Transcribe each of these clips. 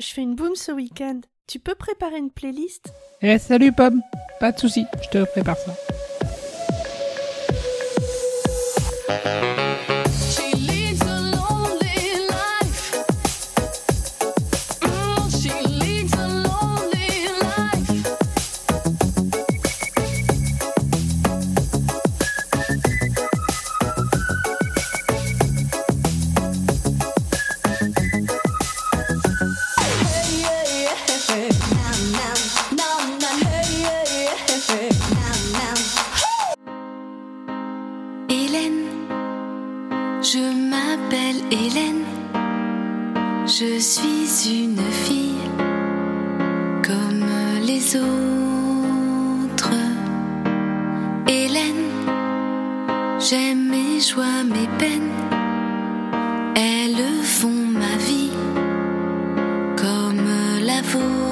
je fais une boom ce week-end. Tu peux préparer une playlist? Eh salut Pomme, pas de souci, je te prépare ça. Hélène, je m'appelle Hélène, je suis une fille comme les autres. Hélène, j'aime mes joies, mes peines, elles font ma vie comme la vôtre.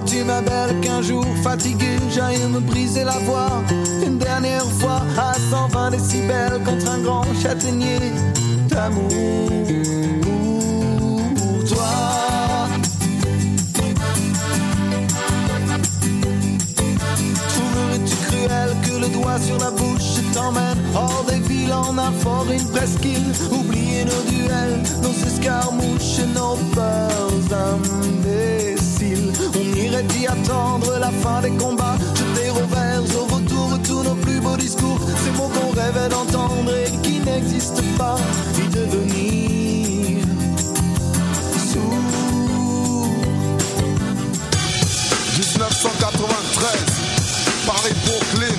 Comprendrais-tu ma belle qu'un jour. Fatigué j'aille me briser la voix. Une dernière fois à 120 décibels contre un grand châtaignier d'amour. Pour toi. Trouverais-tu cruel que le doigt sur la bouche t'emmène? Hors des villes en un fort, une presqu'île. Oublier nos duels, nos escarmouches nos peurs attendre la fin des combats. Jeter au au retour tous nos plus beaux discours. Ces mots qu'on rêvait d'entendre et qui n'existent pas. Y devenir sourd 1993, Paris Brooklyn,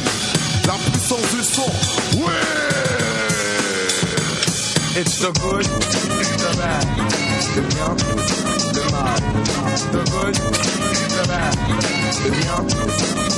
la puissance du son. Ouais! It's the good, the bad, le bien, le mal. The good, the